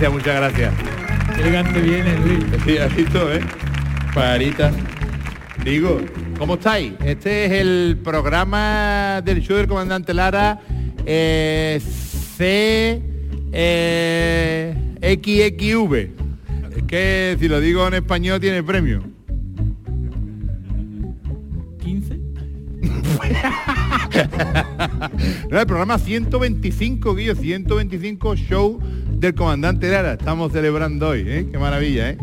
Gracias, muchas gracias. Qué elegante viene, Luis. Sí, así todo, ¿eh? Parita. Digo, ¿cómo estáis? Este es el programa del show del comandante Lara eh, C eh, XXV. Es que si lo digo en español tiene premio. 15. No, el programa 125, Guillo, 125 show del comandante Lara. Estamos celebrando hoy, ¿eh? Qué maravilla, ¿eh?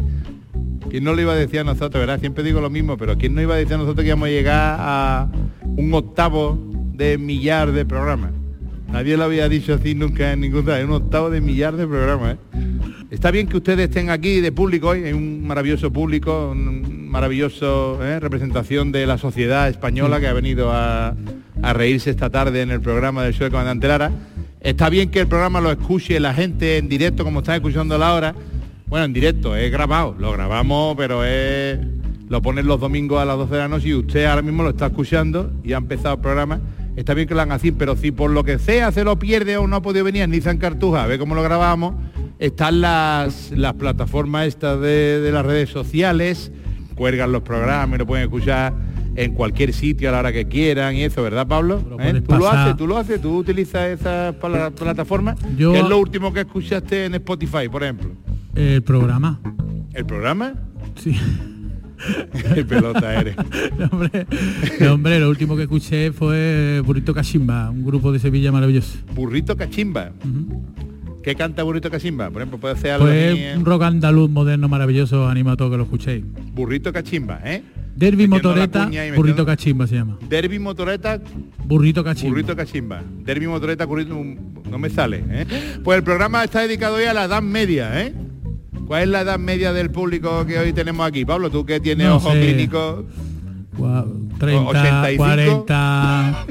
¿Quién no lo iba a decir a nosotros, verdad? Siempre digo lo mismo, pero ¿quién no iba a decir a nosotros que íbamos a llegar a un octavo de millar de programas? Nadie lo había dicho así nunca en ningún lado, un octavo de millar de programas, ¿eh? Está bien que ustedes estén aquí de público hoy, hay un maravilloso público, un maravilloso ¿eh? representación de la sociedad española que ha venido a, a reírse esta tarde en el programa del show de Comandante Lara. Está bien que el programa lo escuche la gente en directo como están escuchando ahora. Bueno, en directo, es grabado, lo grabamos, pero es lo ponen los domingos a las 12 de la noche y usted ahora mismo lo está escuchando y ha empezado el programa. Está bien que lo hagan así, pero si por lo que sea se lo pierde o no ha podido venir ni San Cartuja a ver cómo lo grabamos, están las, las plataformas estas de, de las redes sociales, cuelgan los programas y lo pueden escuchar en cualquier sitio a la hora que quieran y eso, ¿verdad, Pablo? Lo ¿Eh? ¿Tú lo haces? ¿Tú lo haces? ¿Tú utilizas esa pla- plataforma? Yo- ¿Qué es lo último que escuchaste en Spotify, por ejemplo? El programa. ¿El programa? Sí. Qué pelota eres. No, hombre, no, hombre, lo último que escuché fue Burrito Cachimba, un grupo de Sevilla maravilloso. Burrito Cachimba. Ujú. ¿Qué canta Burrito Cachimba? Por ejemplo, puede ser algo así, ¿eh? un rock andaluz moderno maravilloso, animo a todos que lo escuchéis. Burrito Cachimba, ¿eh? Derby Motoreta, metiendo- Burrito Cachimba se llama. Derby Motoreta, Burrito Cachimba. Burrito Cachimba. Derby Motoreta, burrito, no me sale, ¿eh? Pues el programa está dedicado hoy a la edad media, ¿eh? ¿Cuál es la edad media del público que hoy tenemos aquí? Pablo, tú que tienes No ojo sé. clínico, Gua- 30, 85. 40,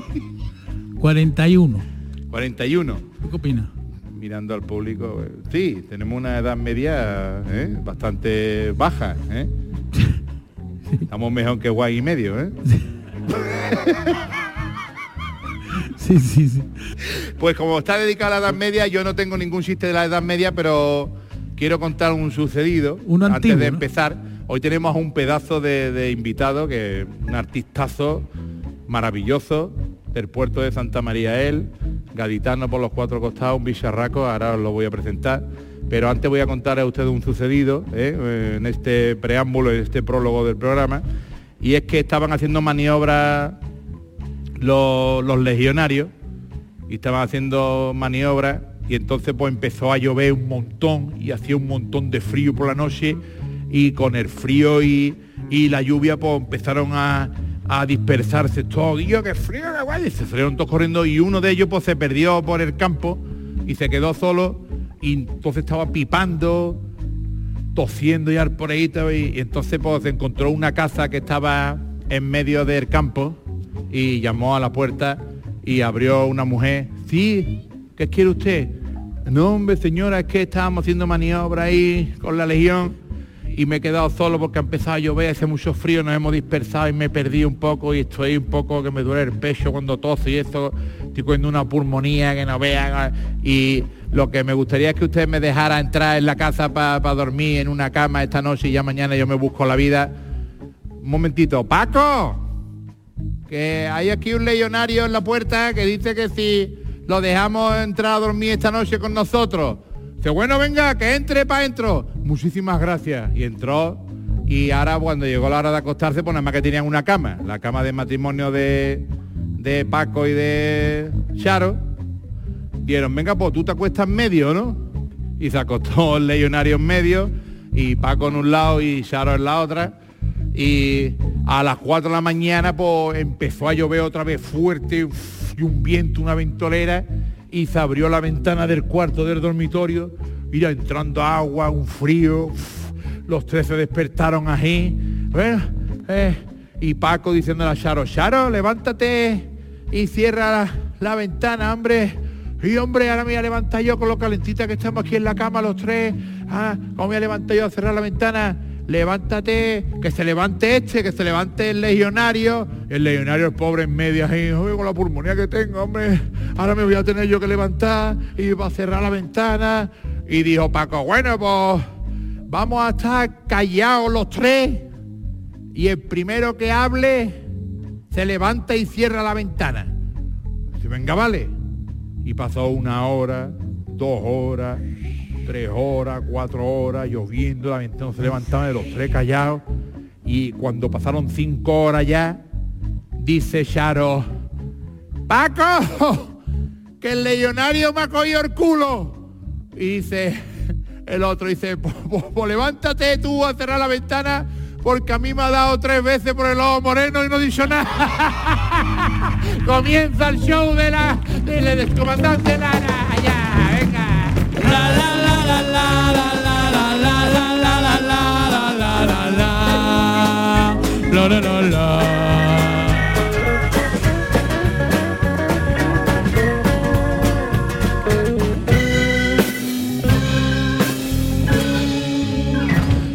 41. 41. ¿Tú ¿Qué opinas? Mirando al público, eh, sí, tenemos una edad media ¿eh? bastante baja, ¿eh? Estamos mejor que guay y medio, ¿eh? Sí, sí, sí. Pues como está dedicada a la edad media, yo no tengo ningún chiste de la edad media, pero quiero contar un sucedido Uno antes antiguo, de ¿no? empezar. Hoy tenemos a un pedazo de, de invitado, que un artistazo maravilloso del puerto de Santa María él, gaditano por los cuatro costados, un bicharraco, ahora os lo voy a presentar. Pero antes voy a contar a ustedes un sucedido ¿eh? Eh, en este preámbulo, en este prólogo del programa. Y es que estaban haciendo maniobras los, legionarios y estaban haciendo maniobras y entonces pues empezó a llover un montón y hacía un montón de frío por la noche y con el frío y, y la lluvia pues empezaron a, a dispersarse todos. Y yo, qué frío, qué guay. Se salieron todos corriendo y uno de ellos pues se perdió por el campo y se quedó solo y entonces estaba pipando, tosiendo y por ahí y, entonces pues encontró una casa que estaba en medio del campo y llamó a la puerta y abrió una mujer. Sí, ¿qué quiere usted? No, hombre, señora, es que estábamos haciendo maniobra ahí con la legión y me he quedado solo porque ha empezado a llover, hace mucho frío, nos hemos dispersado y me perdí un poco y estoy un poco que me duele el pecho cuando toso y eso, estoy cogiendo una pulmonía que no vean y lo que me gustaría es que usted me dejara entrar en la casa para dormir en una cama esta noche y ya mañana yo me busco la vida. Un momentito, Paco, que hay aquí un legionario en la puerta que dice que si lo dejamos entrar a dormir esta noche con nosotros. Dice, bueno, venga, que entre para adentro. Muchísimas gracias. Y entró y ahora cuando llegó la hora de acostarse, pues nada más que tenían una cama, la cama de matrimonio de, de Paco y de Charo. Dieron, venga, pues tú te acuestas en medio, ¿no? Y se acostó el legionario en medio y Paco en un lado y Charo en la otra. Y A las 4 de la mañana pues empezó a llover otra vez fuerte y un viento, una ventolera y se abrió la ventana del cuarto del dormitorio ya entrando agua, un frío. Los tres se despertaron ahí. Bueno, eh, y Paco diciendo a Charo, Charo, levántate y cierra la, la ventana, hombre. Y hombre, ahora me voy a levantar yo con lo calentita que estamos aquí en la cama los tres. Ah, ¿cómo me voy a levantar yo a cerrar la ventana? Levántate, que se levante este, que se levante el legionario. El legionario, el pobre en medio, ahí, "Uy, con la pulmonía que tengo, hombre. Ahora me voy a tener yo que levantar y va a cerrar la ventana. Y dijo Paco, bueno, pues vamos a estar callados los tres. Y el primero que hable se levanta y cierra la ventana. Dice, venga, vale. Y pasó una hora, dos horas, tres horas, cuatro horas, lloviendo, la ventana se levantaba de los tres callados. Y cuando pasaron cinco horas ya, dice Charo, Paco, que el legionario me ha cogido el culo. Y dice, el otro dice, pues, pues- pues levántate tú a cerrar la ventana porque a mí me ha dado tres veces por el ojo moreno y no dicho nada. Comienza el show de la del descomandante Lara. Ya,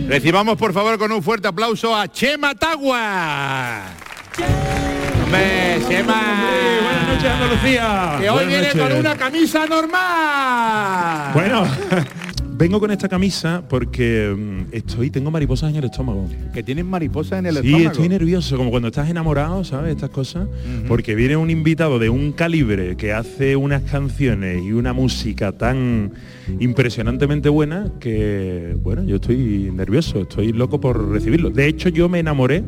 Recibamos por favor con un fuerte aplauso a Chema Tagua. Hombre, Chema. Buenas noches, Andalucía. Que hoy Buenas viene noches. con una camisa normal. Bueno, vengo con esta camisa porque mm, estoy, tengo mariposas en el estómago. Que tienen mariposas en el Sí, estómago. estoy nervioso, como cuando estás enamorado, ¿sabes? Estas cosas. Porque viene un invitado de un calibre que hace unas canciones y una música tan impresionantemente buena que, bueno, yo estoy nervioso, estoy loco por recibirlo. De hecho, yo me enamoré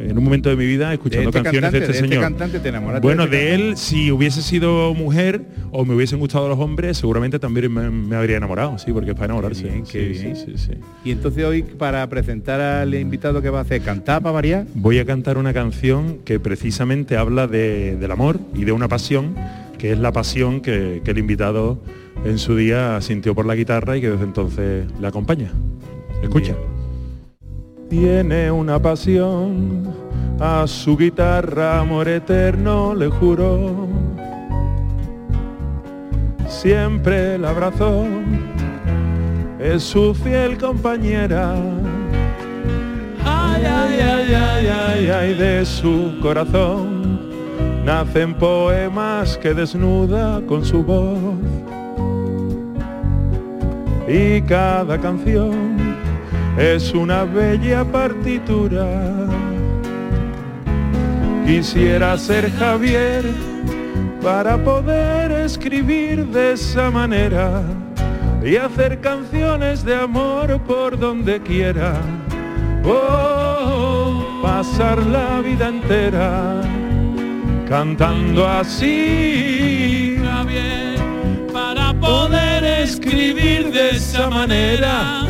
en un momento de mi vida escuchando este canciones cantante, de este de este señor. cantante te enamoraste bueno, de este de él, si hubiese sido mujer o me hubiesen gustado los hombres, seguramente también me, me habría enamorado, sí, porque es para enamorarse. bien, qué Sí, bien. sí, sí. Y entonces hoy para presentar al invitado que va a hacer cantar para variar. Voy a cantar una canción que precisamente habla de- del amor y de una pasión, que es la pasión que, que el invitado en su día sintió por la guitarra y que desde entonces le acompaña. Escucha. Tiene una pasión, a su guitarra amor eterno le juró. Siempre la abrazó, es su fiel compañera. Ay, ay, ay, ay, ay, ay, de su corazón nacen poemas que desnuda con su voz. Y cada canción es una bella partitura. Quisiera ser Javier para poder escribir de esa manera y hacer canciones de amor por donde quiera. Oh, pasar la vida entera cantando así. Javier, para poder escribir de esa manera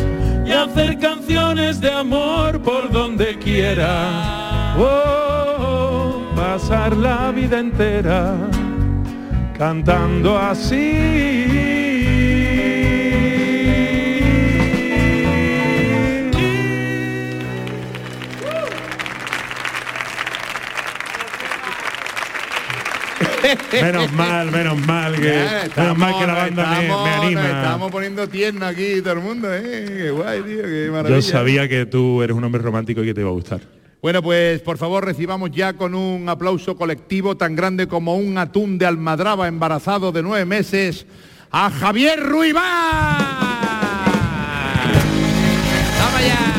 y hacer canciones de amor por donde quiera. Oh, pasar la vida entera cantando así. Menos mal, menos mal que, Ya, menos mal que la banda me- estamos- me, nos anima. Estamos poniendo tierno aquí todo el mundo, ¿eh? Qué guay, tío, qué maravilla. Yo sabía que tú eres un hombre romántico y que te iba a gustar. Bueno, pues por favor recibamos ya con un aplauso colectivo tan grande como un atún de almadraba embarazado de nueve meses a Javier Ruibá. Toma ya,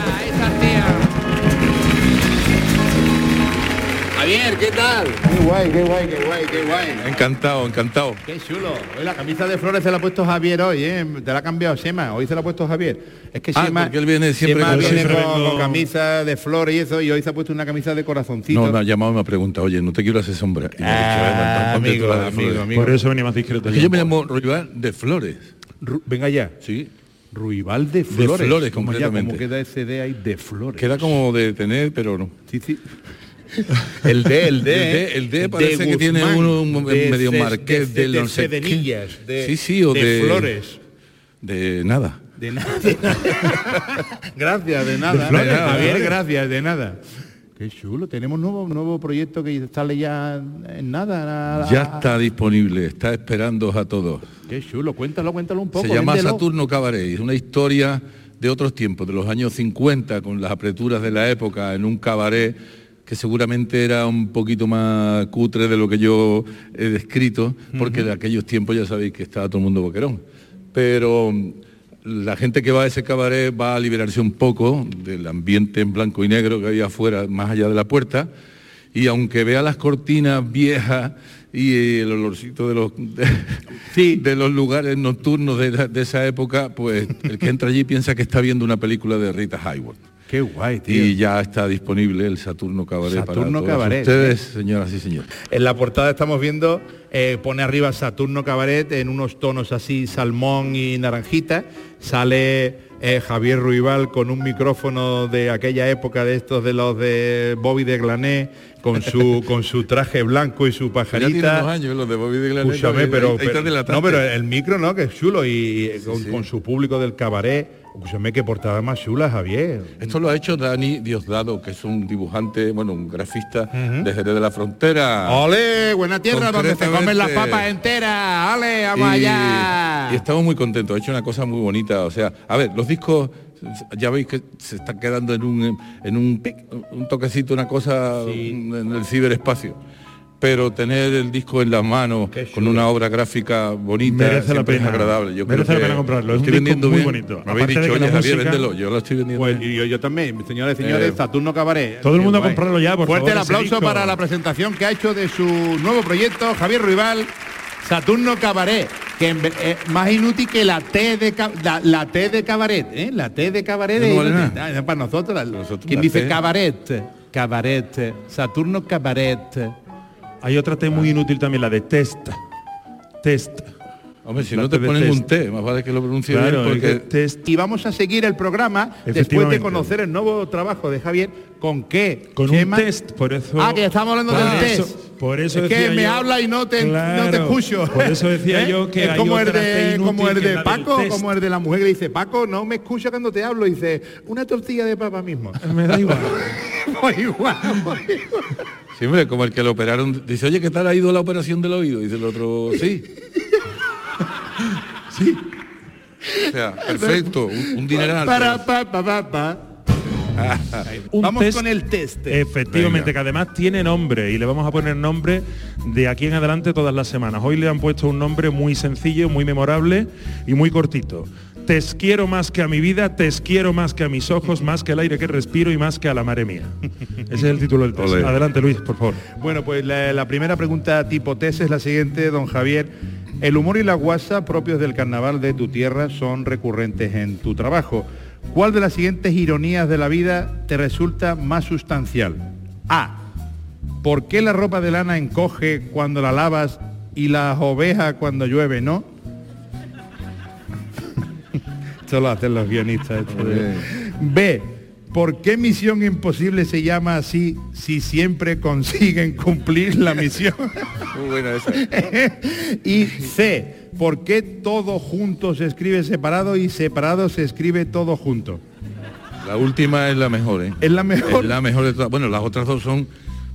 Javier, ¿qué tal? Qué guay, qué guay, qué guay, qué guay. Encantado, encantado. Qué chulo. Hoy la camisa de flores se la ha puesto Javier hoy, ¿eh? Te la ha cambiado Sema. Hoy se la ha puesto Javier. Es que Ah, Sema, porque él viene siempre Sema con- viene siempre con, vengo- con camisa de flores y eso, y hoy se ha puesto una camisa de corazoncito. No, me ha llamado y me ha preguntado, oye, no te quiero hacer sombra. He dicho, Ah, "Eh, pues, ponte amigo, de flores". Por eso venía más discreto. Es que yo me llamo Ruibal de Flores. Ru- Venga ya. Sí. Ruibal de Flores. Flores, Como ya, concretamente. como queda ese D ahí de Flores. Queda como de tener, pero no. Sí, sí. El D, el D. El D, D parece que tiene uno un de medio marqués de, de. Cedenillas, de, Sí, sí, o de- Flores. De nada. De nada. gracias, de nada. Flores, Javier, gracias, de nada. Qué chulo, tenemos nuevo nuevo proyecto que sale ya en nada. nada. Ya está disponible, está esperando a todos. Qué chulo, cuéntalo, cuéntalo un poco. Se llama véndelo. Saturno Cabaret, es una historia de otros tiempos, de los años 50, con las apreturas de la época, en un cabaret que seguramente era un poquito más cutre de lo que yo he descrito, porque de aquellos tiempos ya sabéis que estaba todo el mundo boquerón. Pero mm, la gente que va a ese cabaret va a liberarse un poco del ambiente en blanco y negro que había afuera, más allá de la puerta, y aunque vea las cortinas viejas y el olorcito de los, de, de los lugares nocturnos de, de esa época, pues el que entra allí piensa que está viendo una película de Rita Hayworth. Qué guay, tío. Y ya está disponible el Saturno Cabaret Saturno para todos Cabaret, ustedes, señoras y señores. En la portada estamos viendo, eh, pone arriba Saturno Cabaret en unos tonos así salmón y naranjita. Sale eh, Javier Ruibal con un micrófono de aquella época de estos de los de Bobby de Glané, con su con su traje blanco y su Ya tiene unos pajarita. años los de Bobby de Glané, Escúchame, pero, pero- no, pero el micro, ¿no? Que es chulo y y con, sí. con su público del cabaret. Escúchame, qué portada más chula, Javier. Esto lo ha hecho Dani Diosdado, que es un dibujante, bueno, un grafista de Jerez de la Frontera. ¡Ole! Buena tierra donde se comen las papas enteras. ¡Ole! ¡Vamos allá! y estamos muy contentos, ha hecho una cosa muy bonita. O sea, a ver, los discos ya veis que se están quedando en un en un, pic, un toquecito, una cosa en el ciberespacio. Pero tener el disco en las manos con una obra gráfica bonita Merece la siempre es pena. agradable. Yo Merece creo la pena comprarlo. Lo Es un estoy disco vendiendo muy bien. bonito. Me habéis dicho, oye, Javier, música- véndelo. Yo lo estoy vendiendo. Pues bien. y yo, yo también, señores y señores, Eh, Saturno Cabaret. todo el mundo a comprarlo ya, por Fuerte favor, el aplauso para la presentación que ha hecho de su nuevo proyecto, Javier Ruibal, Saturno Cabaret, que eh, más inútil que la T de la, la T de cabaret, ¿eh? La T de cabaret No es vale. Ah, para nosotros, Nosotros ¿quién la dice cabaret? Cabaret, Saturno Cabaret. Hay otra T muy inútil también, la de test. Test. Hombre, si la no te de ponen test. un T, más vale que lo pronuncie Claro, bien porque... test Y vamos a seguir el programa después de conocer el nuevo trabajo de Javier. ¿Con qué? con Chema? un test, por eso. Ah, que estamos hablando por del eso- test. Por eso es que decía me yo- habla y no te, no te Claro, escucho. Por eso decía ¿Eh? yo que es hay como el de como el de Paco, como el de la mujer que dice Paco, no me escucha cuando te hablo, dice una tortilla de papa mismo. Me da igual. Pues igual, igual. Sí, hombre, como el que lo operaron, dice, oye, ¿qué tal ha ido la operación del oído? Dice el otro, sí. sí. O sea, perfecto, un, un dineral. Para pa pa pa pa. Un Vamos test- con el test. Efectivamente, Venga. que además tiene nombre y le vamos a poner nombre de aquí en adelante todas las semanas. Hoy le han puesto un nombre muy sencillo, muy memorable y muy cortito. Te quiero más que a mi vida, te quiero más que a mis ojos, más que al aire que respiro y más que a la madre mía. Ese es el título del test. Adelante, Luis, por favor. Bueno, pues la, la primera pregunta tipo test es la siguiente, don Javier. El humor y la guasa propios del carnaval de tu tierra son recurrentes en tu trabajo. ¿Cuál de las siguientes ironías de la vida te resulta más sustancial? A. ¿Por qué la ropa de lana encoge cuando la lavas y las ovejas cuando llueve, no? Esto lo hacen los guionistas. esto de- B. ¿Por qué Misión Imposible se llama así si siempre consiguen cumplir la misión? Muy buena esa. y C. ¿Por qué todo junto se escribe separado y separado se escribe todo junto? La última es la mejor, ¿eh? Es la mejor. Es la mejor de todas. Bueno, las otras dos son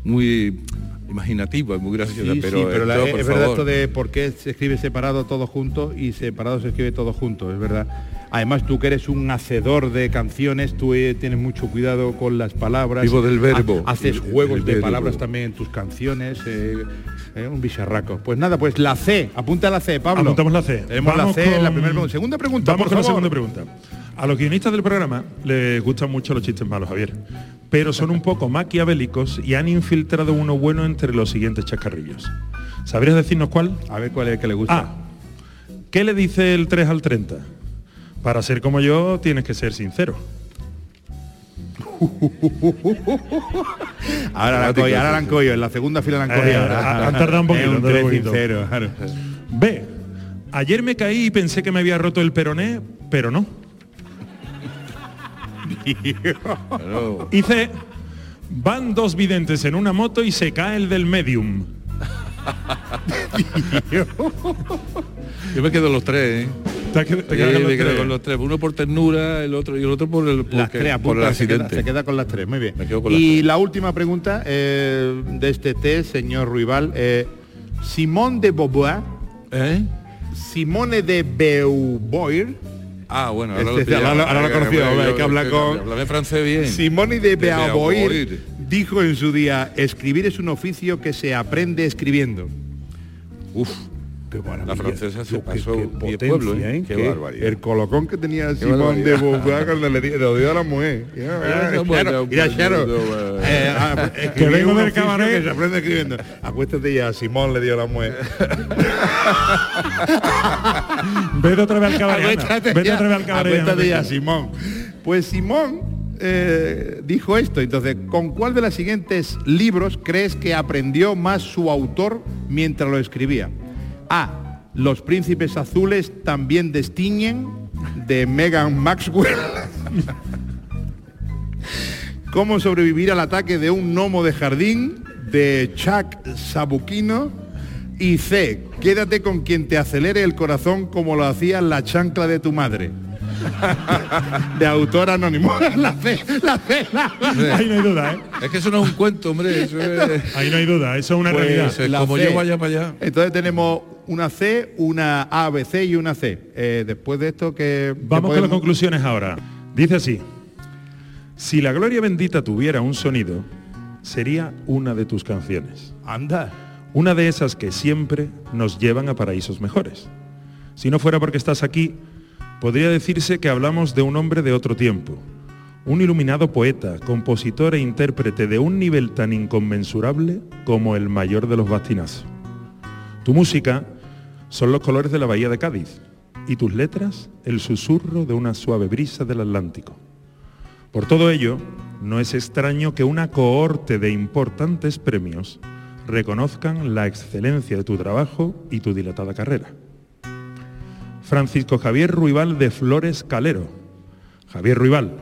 muy imaginativas, muy graciosas, Sí, pero, sí, pero la- esto, es verdad favor. esto de por qué se escribe separado todo junto y separado se escribe todo junto, es verdad. Además tú que eres un hacedor de canciones, tú eh, tienes mucho cuidado con las palabras. Vivo del verbo. Ha- Haces El- juegos el de verbo. palabras también en tus canciones. eh, eh, un bicharraco. Pues nada, pues la C. Apunta la C, Pablo. Apuntamos la C. Tenemos Vamos la C en la primera pregunta. Segunda pregunta, Vamos por con la segunda pregunta. A los guionistas del programa les gustan mucho los chistes malos, Javier, pero son un poco maquiavélicos y han infiltrado uno bueno entre los siguientes chascarrillos. ¿Sabrías decirnos cuál? A ver cuál es el que le gusta. A. ¿Qué le dice el 3 al 30? Para ser como yo tienes que ser sincero. Ahora la han Dramático, cogido, ahora la sí, han sí. cogido, en la segunda fila la han Eh, cogido. ha- han tardado un poquito, un sincero, claro. B. Ayer me caí y pensé que me había roto el peroné, pero no. Claro. Y C, van dos videntes en una moto y se cae el del medium. Yo me quedo los tres, ¿eh? Te, te Sí, quedas con los me quedo tres. con los tres. Uno por ternura, el otro y el otro por el, Las porque- tres por el apunta, se queda, accidente. se queda con las tres, muy bien. Me quedo con las y tres. la última pregunta eh, de este test, señor Ruibal. eh, Simone de Beauvoir, ¿Eh? Simone de Beauvoir, Ah, bueno, ahora Este, lo pillamos. ahora- ahora lo conocí, eh, hombre, hay que hablar con- Háblame francés bien. Simone de Beauvoir. dijo en su día, escribir es un oficio que se aprende escribiendo. Uf, Qué maravilla. La francesa se qué- pasó qué diez potencia, pueblos, ¿eh? ¿eh? Qué Qué- barbaridad. El colocón que tenía Qué Simón de. Beauvoir cuando le, di- le dio a la mujer. Mira, Charo, Que vengo un del cabaret. que se aprende escribiendo. Acuéstate ya, Simón le dio a la mujer. Vete otra vez al cabaret. Vete otra vez al cabaret. acuéstate ya, Simón. Pues Simón eh, dijo esto. Entonces, ¿con cuál de los siguientes libros crees que aprendió más su autor mientras lo escribía? A. Los príncipes azules también destiñen de Megan Maxwell. ¿Cómo sobrevivir al ataque de un gnomo de jardín de Chuck Sabuquino? Y C. Quédate con quien te acelere el corazón como lo hacía la chancla de tu madre. De autor anónimo. La C, la C, la Ahí no hay duda, ¿eh? Es que eso no es un cuento, hombre. Eso es, Ahí no hay duda, eso es una Pues, realidad. eso es la como C. yo vaya para allá. Entonces tenemos una C, una A, B, C y una C. Eh, después de esto que... Vamos con las podemos- conclusiones ahora. Dice así. Si la gloria bendita tuviera un sonido, sería una de tus canciones. Anda. Una de esas que siempre nos llevan a paraísos mejores. Si no fuera porque estás aquí, podría decirse que hablamos de un hombre de otro tiempo. Un iluminado poeta, compositor e intérprete de un nivel tan inconmensurable como el mayor de los bastinazos. Tu música son los colores de la bahía de Cádiz y tus letras el susurro de una suave brisa del Atlántico. Por todo ello, no es extraño que una cohorte de importantes premios reconozcan la excelencia de tu trabajo y tu dilatada carrera. Francisco Javier Ruibal de Flores Calero. Javier Ruibal,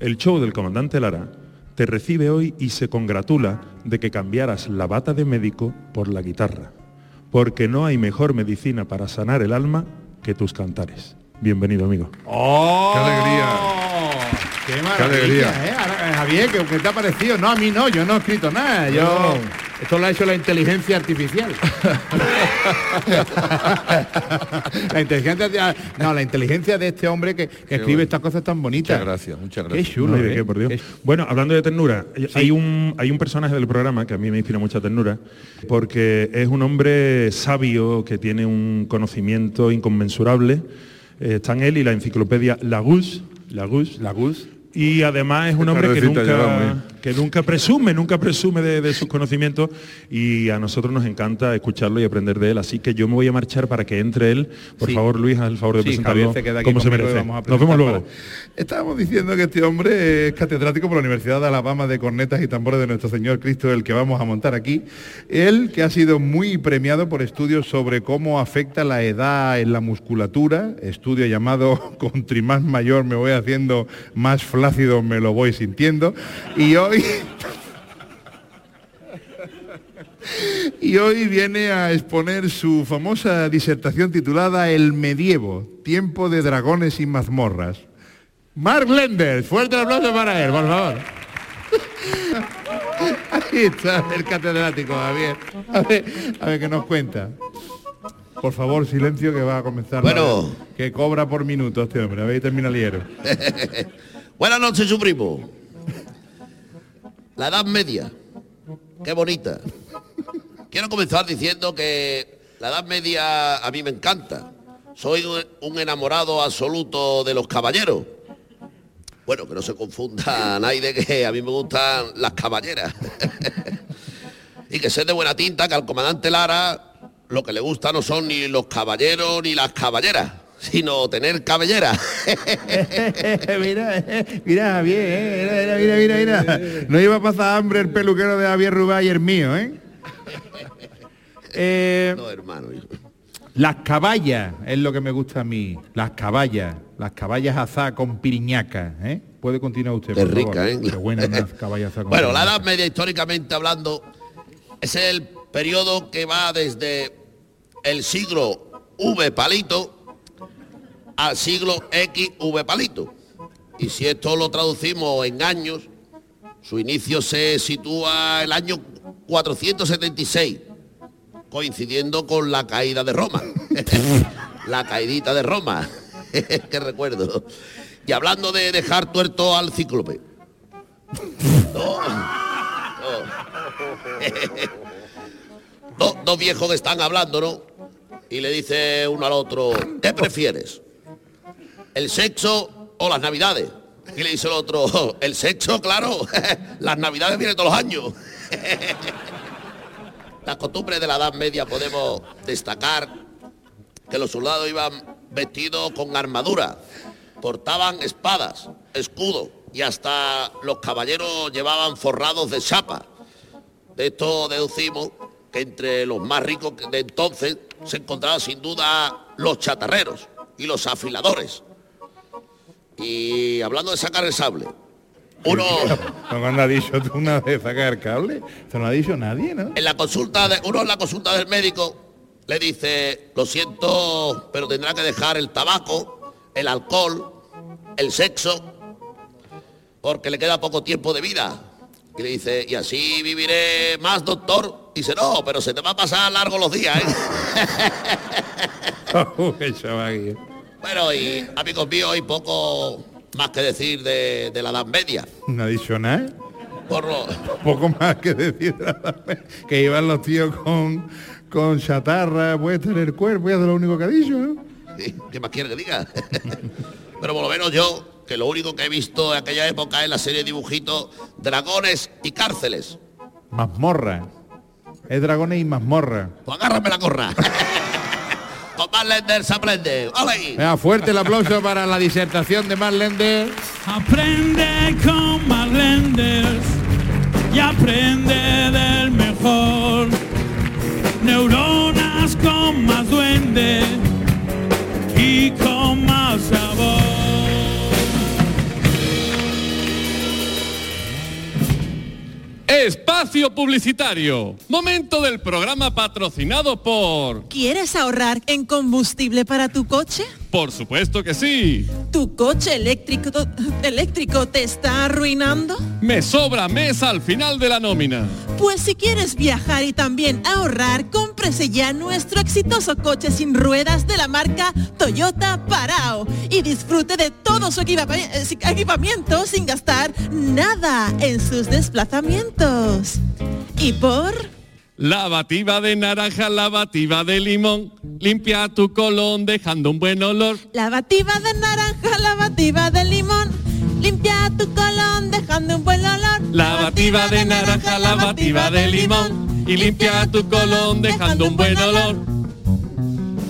el show del comandante Lara te recibe hoy y se congratula de que cambiaras la bata de médico por la guitarra, porque no hay mejor medicina para sanar el alma que tus cantares. Bienvenido, amigo. ¡Oh! ¡Qué alegría! ¡Qué maravilla! alegría! ¿eh? Ahora, eh, Javier, ¿qué, qué te ha parecido? No, a mí no, yo no he escrito nada. Yo... Esto lo ha hecho la inteligencia artificial. la inteligencia no, la inteligencia de este hombre que, que escribe bueno. estas cosas tan bonitas. Muchas gracias, muchas Qué gracias. chulo. No hay de ¿eh? qué, por Dios. Qué- Bueno, hablando de ternura, hay, un, hay un personaje del programa que a mí me inspira mucha ternura, porque es un hombre sabio que tiene un conocimiento inconmensurable. Eh, está en él y la enciclopedia Lagus, Lagus, Lagus. y además es un hombre que nunca, llevamos, que nunca presume, nunca presume de, de sus conocimientos y a nosotros nos encanta escucharlo y aprender de él. Así que yo me voy a marchar para que entre él. Por Sí. favor, Luis, haz el favor de Sí, presentarlo se queda aquí como se merece. vamos a Nos vemos luego. para- Estábamos diciendo que este hombre es catedrático por la Universidad de Alabama de cornetas y tambores de nuestro Señor Cristo, el que vamos a montar aquí. Él que ha sido muy premiado por estudios sobre cómo afecta la edad en la musculatura, estudio llamado Contri más mayor me voy haciendo más flácido me lo voy sintiendo. Y hoy Y hoy viene a exponer su famosa disertación titulada El medievo, tiempo de dragones y mazmorras. Mark Lenders, fuerte aplauso para él, por favor. Ahí está el catedrático, Javier. A ver, a ver qué nos cuenta. Por favor, silencio que va a comenzar. la- Bueno. que cobra por minuto este hombre. A ver, termina el hierro. Buenas noches, su primo. La Edad Media. Qué bonita. Quiero comenzar diciendo que la Edad Media a mí me encanta. Soy un- enamorado absoluto de los caballeros. Bueno, que no se confunda nadie que a mí me gustan las caballeras. y que sé de buena tinta que al comandante Lara lo que le gusta no son ni los caballeros ni las caballeras, sino tener cabellera. mira, mira, Javier, eh, mira, mira, mira, mira. No iba a pasar hambre el peluquero de Javier Rubá y el mío, ¿eh? Eh, no, hermano. Las caballas es lo que me gusta a mí. Las caballas. Las caballas azá con piriñaca, ¿eh? Puede continuar usted. Qué por favor. rica, ¿eh? Qué buena una caballaza con Bueno, la. Edad Media, históricamente hablando, es el periodo que va desde el siglo V palito al siglo XV palito. Y si esto lo traducimos en años, su inicio se sitúa el año 476, coincidiendo con la caída de Roma. la caidita de Roma. Qué recuerdo. Y hablando de dejar tuerto al cíclope. Dos, dos viejos que están hablando, ¿no? Y le dice uno al otro, ¿qué prefieres? ¿El sexo o las navidades? Y le dice el otro, el sexo, claro, las navidades vienen todos los años. Las costumbres de la Edad Media podemos destacar que los soldados iban vestidos con armadura, portaban espadas, escudos y hasta los caballeros llevaban forrados de chapa. De esto deducimos que entre los más ricos de entonces se encontraban sin duda los chatarreros y los afiladores. Y hablando de sacar el sable, uno ¿No me has dicho tú una vez sacar el cable? Eso no ha dicho nadie, ¿no? en la consulta de uno en la consulta del médico le dice, lo siento, pero tendrá que dejar el tabaco, el alcohol, el sexo, porque le queda poco tiempo de vida. Y le dice, y así viviré más, doctor. Dice, no, pero se te va a pasar largo los días, ¿eh? Bueno, y amigos míos, hay poco más que decir de, de la Edad Media. No ha dicho nada. Por lo- Poco más que decir. que iban los tíos con, con chatarra puesta en el cuerpo y es de lo único que ha dicho, ¿no? ¿Qué más quiere que diga? Pero por lo menos yo, que lo único que he visto en aquella época es la serie de dibujitos Dragones y Cárceles. Mazmorra. Es dragones y mazmorra. Pues agárrame la corra. Con más Lender se aprende. ¡Ole! Venga, fuerte el aplauso para la disertación de Marlender. Aprende con Marlenders y aprende del mejor. Neuronas con más duende Espacio publicitario. Momento del programa patrocinado por... ¿Quieres ahorrar en combustible para tu coche? Por supuesto que sí. ¿Tu coche eléctrico, eléctrico te está arruinando? Me sobra mes al final de la nómina. Pues si quieres viajar y también ahorrar, cómprese ya nuestro exitoso coche sin ruedas de la marca Toyota Parao y disfrute de todo su eh, equipamiento sin gastar nada en sus desplazamientos. Y por... Lavativa de naranja, lavativa de limón. Limpia tu colón dejando un buen olor. Lavativa de naranja, lavativa de limón. Limpia tu colón dejando un buen olor. Lavativa de naranja, lavativa de limón. Y limpia tu colón dejando un buen olor.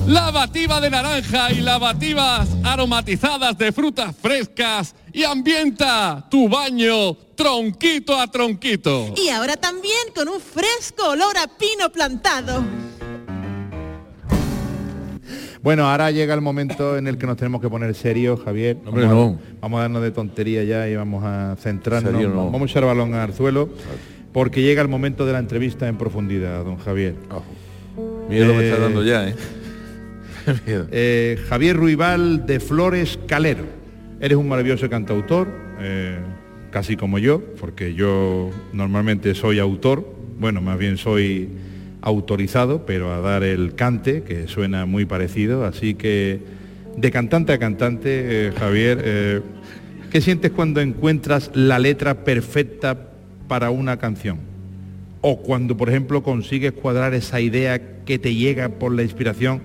Lavativa de naranja y lavativas aromatizadas de frutas frescas y ambienta tu baño tronquito a tronquito. Y ahora también con un fresco olor a pino plantado. Bueno, ahora llega el momento en el que nos tenemos que poner serios, Javier. Hombre, vamos, no. A, vamos a darnos de tontería ya y vamos a centrarnos. Serio, no. Vamos a echar balón al suelo porque llega el momento de la entrevista en profundidad, don Javier. Miedo me está Eh, dando ya, ¿eh? Miedo. Eh, Javier Ruibal de Flores Calero. Eres un maravilloso cantautor, eh, casi como yo, porque yo normalmente soy autor, bueno, más bien soy autorizado, pero a dar el cante, que suena muy parecido, así que de cantante a cantante, eh, Javier, eh, ¿qué sientes cuando encuentras la letra perfecta para una canción? O cuando, por ejemplo, consigues cuadrar esa idea que te llega por la inspiración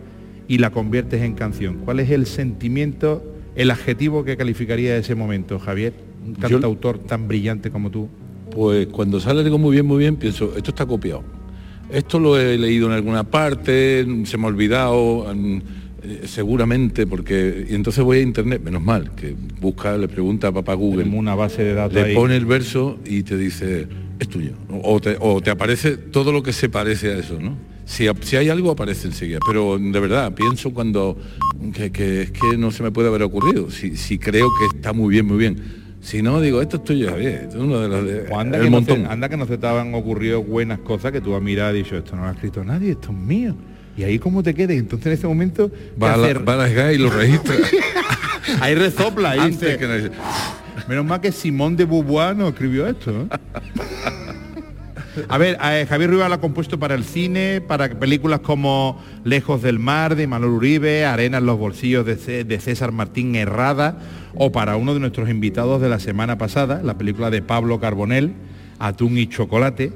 y la conviertes en canción. ¿Cuál es el sentimiento, el adjetivo que calificaría ese momento, Javier? Un Yo- cantautor tan brillante como tú. Pues cuando sale algo muy bien, muy bien, pienso, esto está copiado. Esto lo he leído en alguna parte, se me ha olvidado, mm, eh, seguramente, porque... Y entonces voy a internet, menos mal, que busca, le pregunta a papá Google. Tenemos una base de datos le ahí. pone el verso y te dice, es tuyo. O te, o te aparece todo lo que se parece a eso, ¿no? Si, si hay algo aparece enseguida. Pero de verdad, pienso cuando que, que es que no se me puede haber ocurrido. Si, si creo que está muy bien, muy bien. Si no, digo, esto es tuyo, Javier. Es uno de los de, O anda, el que no montón. se, anda que no se te han ocurrido buenas cosas que tú has mirado y dicho, esto no lo ha escrito nadie, esto es mío. Y ahí cómo te quedes. Entonces en ese momento ¿qué Va a, la, hacer? va a la SGAE y lo registra. ahí resopla, ahí Antes que Menos mal que Simón de Beauvoir no escribió esto. ¿no? A ver, eh, Javier Rivas lo ha compuesto para el cine, para películas como Lejos del Mar de Manuel Uribe, Arena en los bolsillos de, César Martín Herrada, o para uno de nuestros invitados de la semana pasada, la película de Pablo Carbonell, Atún y Chocolate.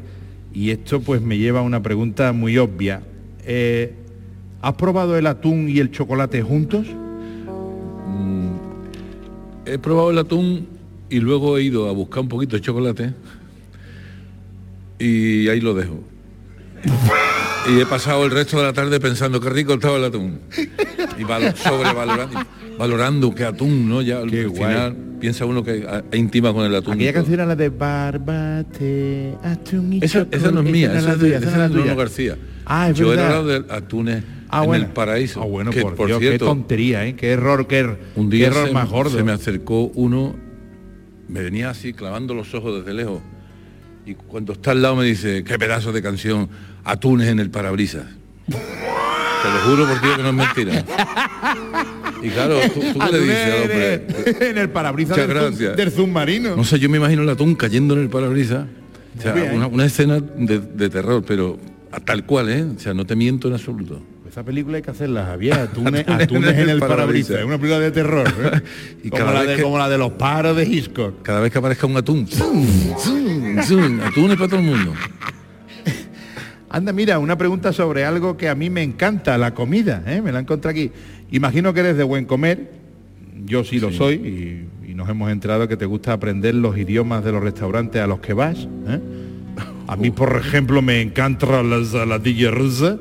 Y esto pues me lleva a una pregunta muy obvia. Eh, ¿Has probado el atún y el chocolate juntos? He probado el atún y luego he ido a buscar un poquito de chocolate y ahí lo dejo. Y he pasado el resto de la tarde pensando qué rico estaba el atún. Y valo- sobrevalorando, valorando que atún, ¿no? Ya al Qué al guay. final piensa uno que a- a intima con el atún. Aquella canción era la de Barbate, atún y Esa, esa no es mía, Esa esa es tuya, de, esa esa no es de tuya. Bruno García. Ah, es Yo verdad. hablado de atunes Ah, en bueno. el paraíso. Ah, bueno, que, por, Dios, qué tontería, ¿eh? Qué error, qué, er- Un qué día error se, más gordo. se me acercó uno, me venía así clavando los ojos desde lejos y cuando está al lado me dice, qué pedazo de canción, atunes en el parabrisas. Te lo juro por Dios que no es mentira. Y claro, ¿tú, tú qué le dices al hombre? En el parabrisas del, zum- gracias. del submarino. No sé, yo me imagino el atún cayendo en el parabrisas. O sea, una, una escena de, de terror, pero a tal cual, ¿eh? O sea, no te miento en absoluto. Esa película hay que hacerla, Javier. Atunes, en el parabrisas. Es una película de terror. ¿eh? Y como, cada la vez de, que- como la de los paros de Hitchcock. Cada vez que aparezca un atún, atunes para todo el mundo. Anda, mira, una pregunta sobre algo que a mí me encanta, la comida, ¿eh? me la encontré aquí. Imagino que eres de buen comer, yo sí lo soy, y, y nos hemos enterado que te gusta aprender los idiomas de los restaurantes a los que vas. ¿eh? A mí, por ejemplo, me encanta la saladilla rusa,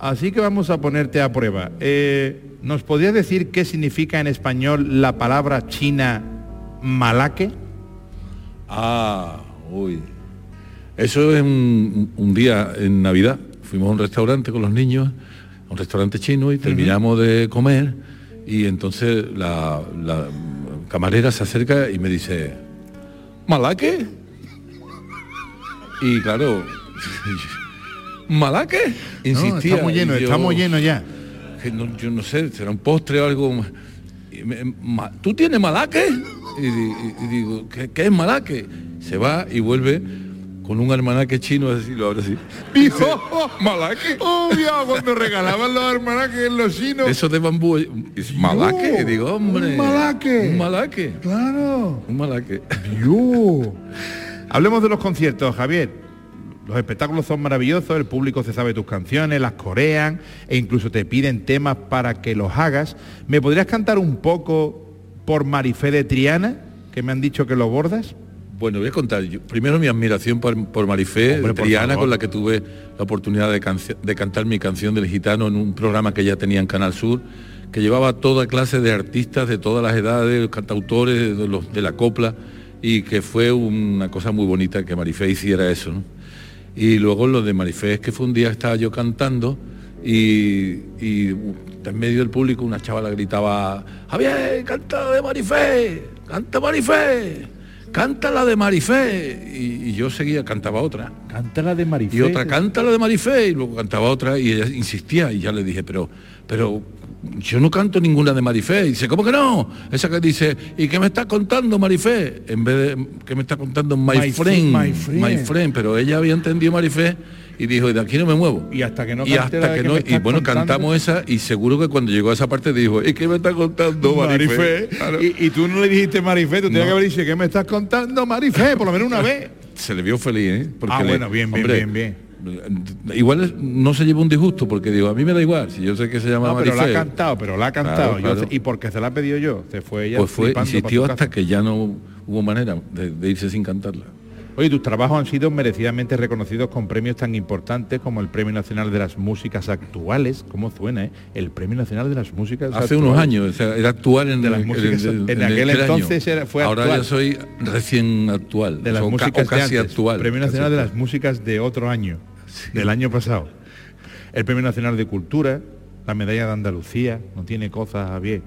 así que vamos a ponerte a prueba. Eh, ¿Nos podrías decir qué significa en español la palabra china malaque? Ah, uy. Eso es un, un día en Navidad. Fuimos a un restaurante con los niños, a un restaurante chino, y terminamos de comer. Y entonces la, la camarera se acerca y me dice, ¿Malaque? Y claro, ¿Malaque? No, Insistía. estamos llenos, yo- estamos llenos ya. que no- yo no sé, será un postre o algo. ¿Tú tienes malaque? Y, di- y digo, ¿qué, qué es malaque? Se va y vuelve con un almanaque chino, así lo abre así. Dijo, malaque. Obvio, cuando regalaban los almanaques en los chinos. Eso de bambú, es malaque, Yo, digo, hombre. un malaque. Un malaque. Claro. Un malaque. Yo. Hablemos de los conciertos, Javier. Los espectáculos son maravillosos, el público se sabe tus canciones, las corean e incluso te piden temas para que los hagas. ¿Me podrías cantar un poco por Marifé de Triana, que me han dicho que lo bordas? Bueno, voy a contar. yo- primero mi admiración por, por Marifé Hombre, Triana, con la que tuve la oportunidad de, cantar mi canción del gitano en un programa que ya tenía en Canal Sur, que llevaba toda clase de artistas de todas las edades, cantautores de, los, de la copla, y que fue una cosa muy bonita que Marifé hiciera eso. ¿no? Y luego lo de Marifé es que fue un día estaba yo cantando y, y en medio del público una chavala gritaba, Javier, canta la de Marifé, canta Marifé, canta la de Marifé. Y, y yo seguía, cantaba otra. Cántala de Marifé. Y otra, canta la de Marifé, y luego cantaba otra, y ella insistía, y ya le dije, pero, pero yo no canto ninguna de Marifé. Y dice, ¿cómo que no? Esa que dice, ¿y qué me está contando Marifé? En vez de, ¿qué me está contando My, My friend, my friend. my friend. Pero ella había entendido Marifé y dijo, y de aquí no me muevo. Y hasta que no y hasta que que no, y bueno, contando. cantamos esa, y seguro que cuando llegó a esa parte dijo, ¿y qué me está contando Marifé? Marifé. Claro. Y, y tú no le dijiste Marifé, tú tenías No. que haber dicho, ¿qué me estás contando Marifé? Por lo menos una vez. se le vio feliz, ¿eh? Ah, le- bueno, bien, bien, bien, bien. Igual no se lleva un disgusto, porque digo, a mí me da igual, si yo sé que se llama No, pero la ha cantado, pero la ha cantado. Yo claro. y porque se la ha pedido yo, se fue ella. pues fue, insistió hasta casa. que ya no hubo manera de, de irse sin cantarla. Oye, tus trabajos han sido merecidamente reconocidos con premios tan importantes como el Premio Nacional de las Músicas Actuales. ¿Cómo suena, eh? El Premio Nacional de las Músicas Hace Actuales. unos años, o sea, era actual en, De las el- músicas- en el- aquel año. entonces era- fue Ahora actual. ya soy recién actual, De las o ca- o casi de antes. actual. Premio casi Nacional de las. Músicas de otro año, del año pasado. El Premio Nacional de Cultura, la Medalla de Andalucía, no tiene cosas, Javier.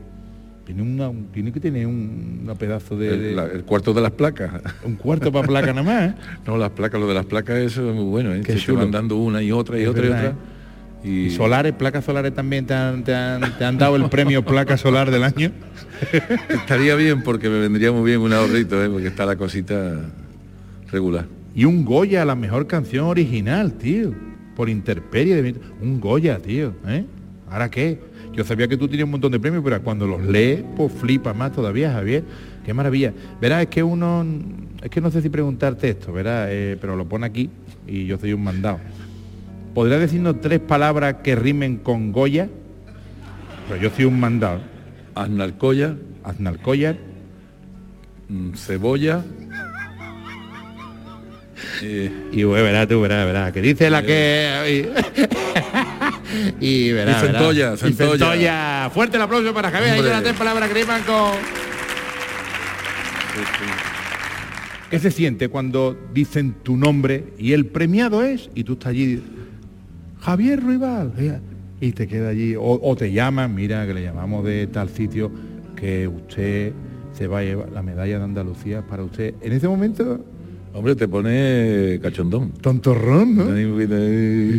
Tiene, una, tiene que tener un una pedazo de, El, de- la- el cuarto de las placas. un cuarto para placa nada más. ¿eh? No, las placas, lo de las placas, eso es muy bueno, ¿eh? Qué Que se van dando una y otra y Es otra verdad, y otra. Y solares, placas solares también te han, te han- te han dado el premio placa solar del año. Estaría bien porque me vendría muy bien un ahorrito, ¿eh? porque está la cosita regular. Y un Goya, la mejor canción original, tío. Por Interperie. de- Un Goya, tío. ¿eh? ¿Ahora qué? Yo sabía que tú tenías un montón de premios, pero cuando los lees, pues flipa más todavía, Javier. Qué maravilla. Verás, es que uno... Es que no sé si preguntarte esto, verás, eh, pero lo pone aquí y yo soy un mandado. ¿Podrías decirnos tres palabras que rimen con Goya? Pero yo soy un mandado. Aznalcoya, Aznalcóllar, mm, cebolla. Y bueno, verás tú, verás, verás. Que dice la que... y verás, Y centolla, centolla. Y centolla. Fuerte el aplauso para Javier. Ahí Hombre. son las tres palabras que riman con... ¿Qué se siente cuando dicen tu nombre y el premiado es y tú estás allí, Javier Ruibal, eh, y te queda allí, o, o te llaman, mira que le llamamos de tal sitio que usted se va a llevar la medalla de Andalucía para usted. En ese momento, hombre, te pone cachondón. tontorrón, ¿no?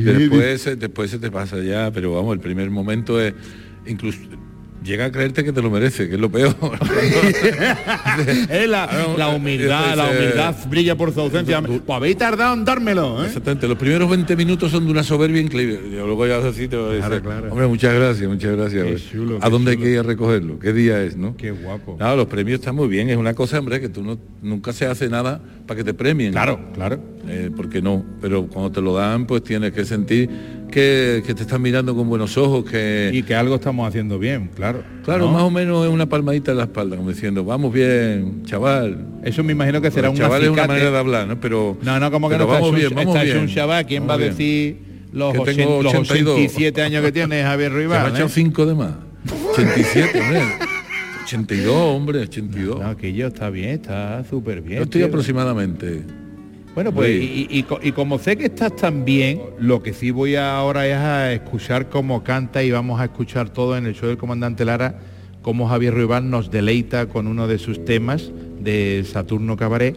Después, se- después se te pasa ya, pero vamos, el primer momento es incluso llega a creerte que te lo merece, que es lo peor. La, la humildad, la humildad brilla por su ausencia. Pues habéis tardado en dármelo, ¿eh? Exactamente, los primeros 20 minutos son de una soberbia increíble. Y luego ya así te va a decir, Claro, hombre, muchas gracias, muchas gracias. Chulo, ¿A dónde hay que ir a recogerlo? ¿Qué día es, no? Qué guapo. Claro, los premios están muy bien, es una cosa, hombre, que tú no, nunca se hace nada para que te premien. Claro, claro. Eh, porque no, pero cuando te lo dan, pues tienes que sentir que, que te están mirando con buenos ojos, que... Y que algo estamos haciendo bien, claro. Claro, ¿no? más o menos es una palmadita en la espalda, como diciendo, vamos bien, chaval. Eso me imagino que será un chaval es una manera de hablar, ¿no? Pero No, no, como que no vamos bien, vamos bien. un chaval. ¿Quién va a decir los, Que tengo los 82? 87 años que tiene Javier Se me ha echado ¿eh? 5 de más. 87, hombre. 82, hombre, 82. No, que yo está bien, está súper bien. Yo estoy tío. aproximadamente. Bueno, pues Sí. y, y- y co- y como sé que estás tan bien, lo que sí voy ahora es a escuchar cómo canta y vamos a escuchar todo en el show del comandante Lara, cómo Javier Ruibal nos deleita con uno de sus temas de Saturno Cabaret.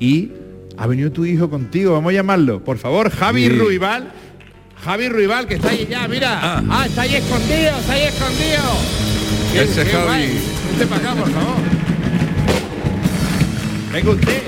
Y ha venido tu hijo contigo, vamos a llamarlo. Por favor, Javi Sí. Ruibal. Javi Ruibal, que está ahí ya, mira. Ah. Ah, está ahí escondido, está ahí escondido. Ese Javi. Vente para acá, por favor. Venga usted.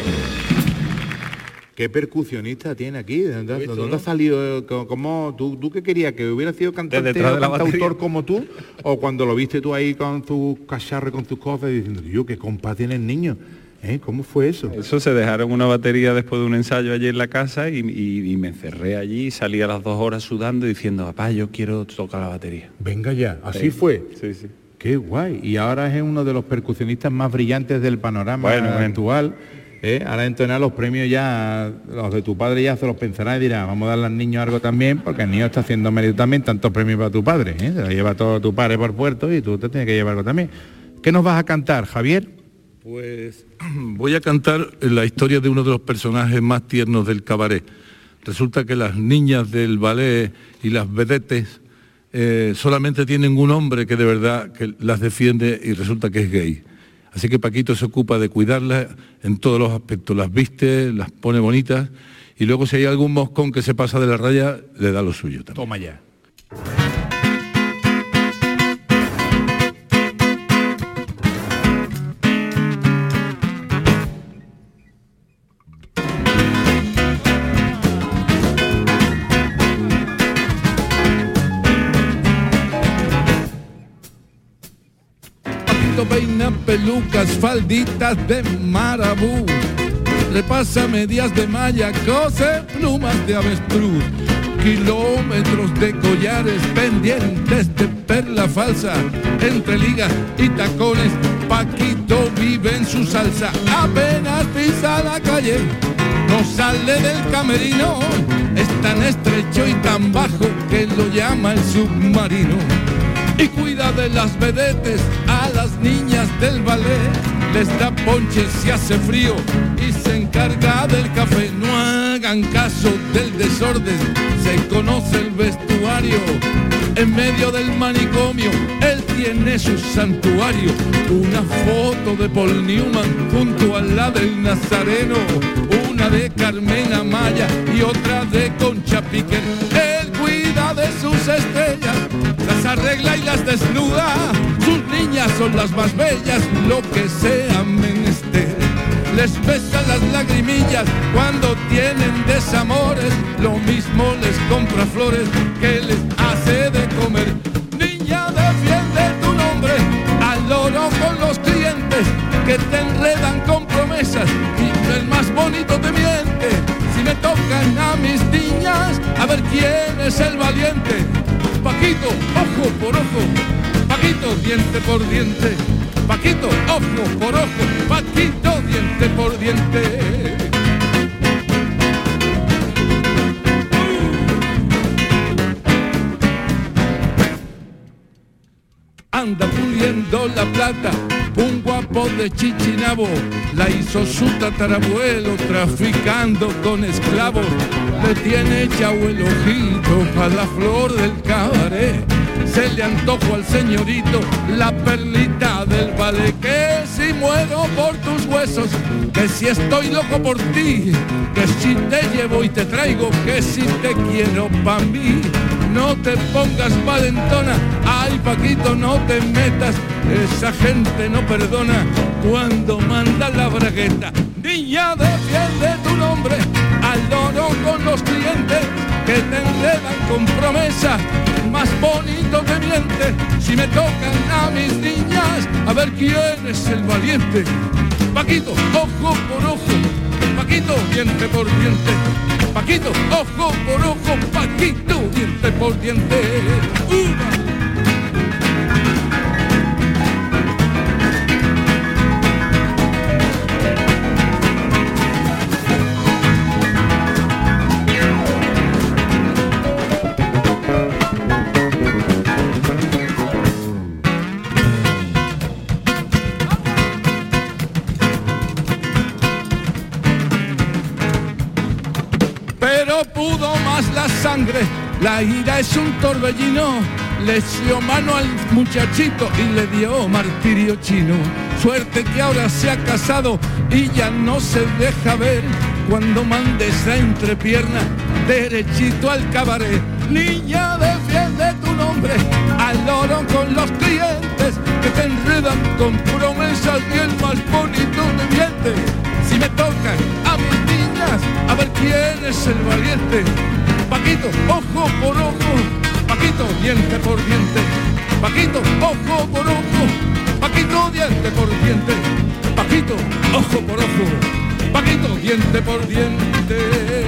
¿Qué percusionista tiene aquí? ¿De dónde, visto, de dónde no? ha salido? ¿Cómo, tú, ¿Tú qué querías? ¿Que hubiera sido cantante o de la cantautor como tú? ¿O cuando lo viste tú ahí con tu cacharro, y con tus cosas, diciendo, yo, qué compa tiene el niño? ¿Eh? ¿Cómo fue eso? Eso se dejaron una batería después de un ensayo allí en la casa y, y- y me encerré allí y salí a las dos horas sudando diciendo, papá, yo quiero tocar la batería. Venga ya, así Sí. fue. Sí, sí. Qué guay. Y ahora es uno de los percusionistas más brillantes del panorama Bueno, bueno. ¿Eh? Ahora entonar los premios ya, los de tu padre ya se los pensará y dirá, vamos a darle al niño algo también, porque el niño está haciendo mérito también, tantos premios para tu padre. ¿eh? Se lo lleva todo tu padre por puerto y tú te tienes que llevar algo también. ¿Qué nos vas a cantar, Javier? Pues voy a cantar la historia de uno de los personajes más tiernos del cabaret. Resulta que las niñas del ballet y las vedetes eh, solamente tienen un hombre que de verdad que las defiende y resulta que es gay. Así que Paquito se ocupa de cuidarlas en todos los aspectos. Las viste, las pone bonitas y luego si hay algún moscón que se pasa de la raya, le da lo suyo también. Toma ya. Pelucas, falditas de marabú. Repasa medias de malla, cose plumas de avestruz. Kilómetros de collares pendientes de perla falsa. Entre ligas y tacones, Paquito vive en su salsa. Apenas pisa la calle, no sale del camerino. Es tan estrecho y tan bajo que lo llama el submarino y cuida de las vedetes a las niñas del ballet. Les da ponche si hace frío y se encarga del café. No hagan caso del desorden, se conoce el vestuario. en medio del manicomio, él tiene su santuario, una foto de Paul Newman junto a la del Nazareno, una de Carmen Amaya y otra de Concha Piquer. Él cuida de sus estrellas, las arregla y las desnuda, sus niñas son las más bellas, lo que sea menester les besa las lagrimillas cuando tienen desamores, lo mismo les compra flores que les hace de comer. Niña, defiende tu nombre al loro con los clientes que te enredan con promesas y el más bonito te miente. Si me tocan a mis niñas, a ver quién es el valiente. Paquito, ojo por ojo, Paquito, diente por diente. Paquito, ojo por ojo, Paquito, diente por diente. Anda puliendo la plata, un guapo de Chichinabo, la hizo su tatarabuelo traficando con esclavos. Le tiene echado el ojito a la flor del se le antojo al señorito la perlita del vale que si muero por tus huesos que si estoy loco por ti que si te llevo y te traigo que si te quiero pa' mí. No te pongas valentona ay Paquito no te metas esa gente no perdona cuando manda la bragueta. Niña defiende tu nombre al loro con los clientes que te enredan con promesas más bonito que miente. Si me tocan a mis niñas a ver quién es el valiente. Paquito, ojo por ojo. Paquito, diente por diente. Paquito, ojo por ojo. Paquito, diente por diente. La ira es un torbellino, le dio mano al muchachito y le dio martirio chino. Suerte que ahora se ha casado y ya no se deja ver cuando mande esa entrepierna derechito al cabaret. Niña, defiende tu nombre al oro con los clientes que te enredan con promesas y el más bonito de miente. Si me tocan a mis niñas, a ver quién es el valiente. Paquito, ojo por ojo, Paquito, diente por diente. Paquito, ojo por ojo, Paquito, diente por diente. Paquito, ojo por ojo, Paquito, diente por diente.